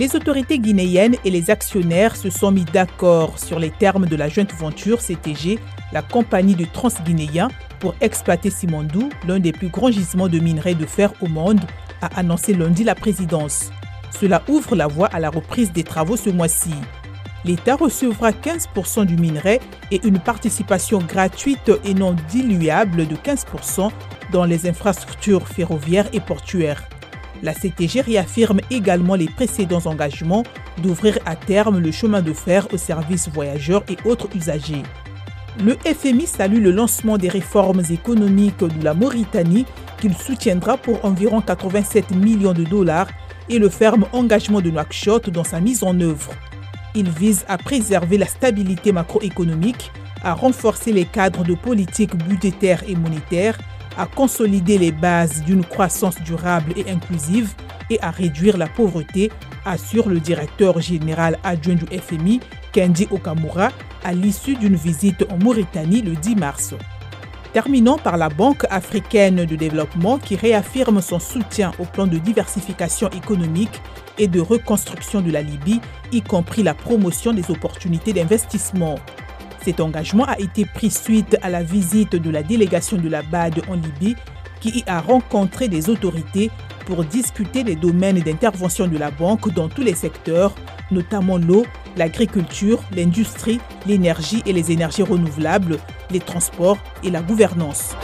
Les autorités guinéennes et les actionnaires se sont mis d'accord sur les termes de la jointe venture CTG, la compagnie de transguinéen, pour exploiter Simondou, l'un des plus grands gisements de minerais de fer au monde, a annoncé lundi la présidence. Cela ouvre la voie à la reprise des travaux ce mois-ci. L'État recevra 15% du minerai et une participation gratuite et non diluable de 15% dans les infrastructures ferroviaires et portuaires. La CTG réaffirme également les précédents engagements d'ouvrir à terme le chemin de fer aux services voyageurs et autres usagers. Le FMI salue le lancement des réformes économiques de la Mauritanie qu'il soutiendra pour environ 87 millions de dollars et le ferme engagement de Nouakchott dans sa mise en œuvre. Il vise à préserver la stabilité macroéconomique, à renforcer les cadres de politique budgétaire et monétaire, à consolider les bases d'une croissance durable et inclusive et à réduire la pauvreté, assure le directeur général adjoint du FMI, Kendi Okamura, à l'issue d'une visite en Mauritanie le 10 mars. Terminons par la Banque africaine de développement qui réaffirme son soutien au plan de diversification économique et de reconstruction de la Libye, y compris la promotion des opportunités d'investissement. Cet engagement a été pris suite à la visite de la délégation de la BAD en Libye qui y a rencontré des autorités pour discuter des domaines d'intervention de la banque dans tous les secteurs, notamment l'eau, l'agriculture, l'industrie, l'énergie et les énergies renouvelables, les transports et la gouvernance.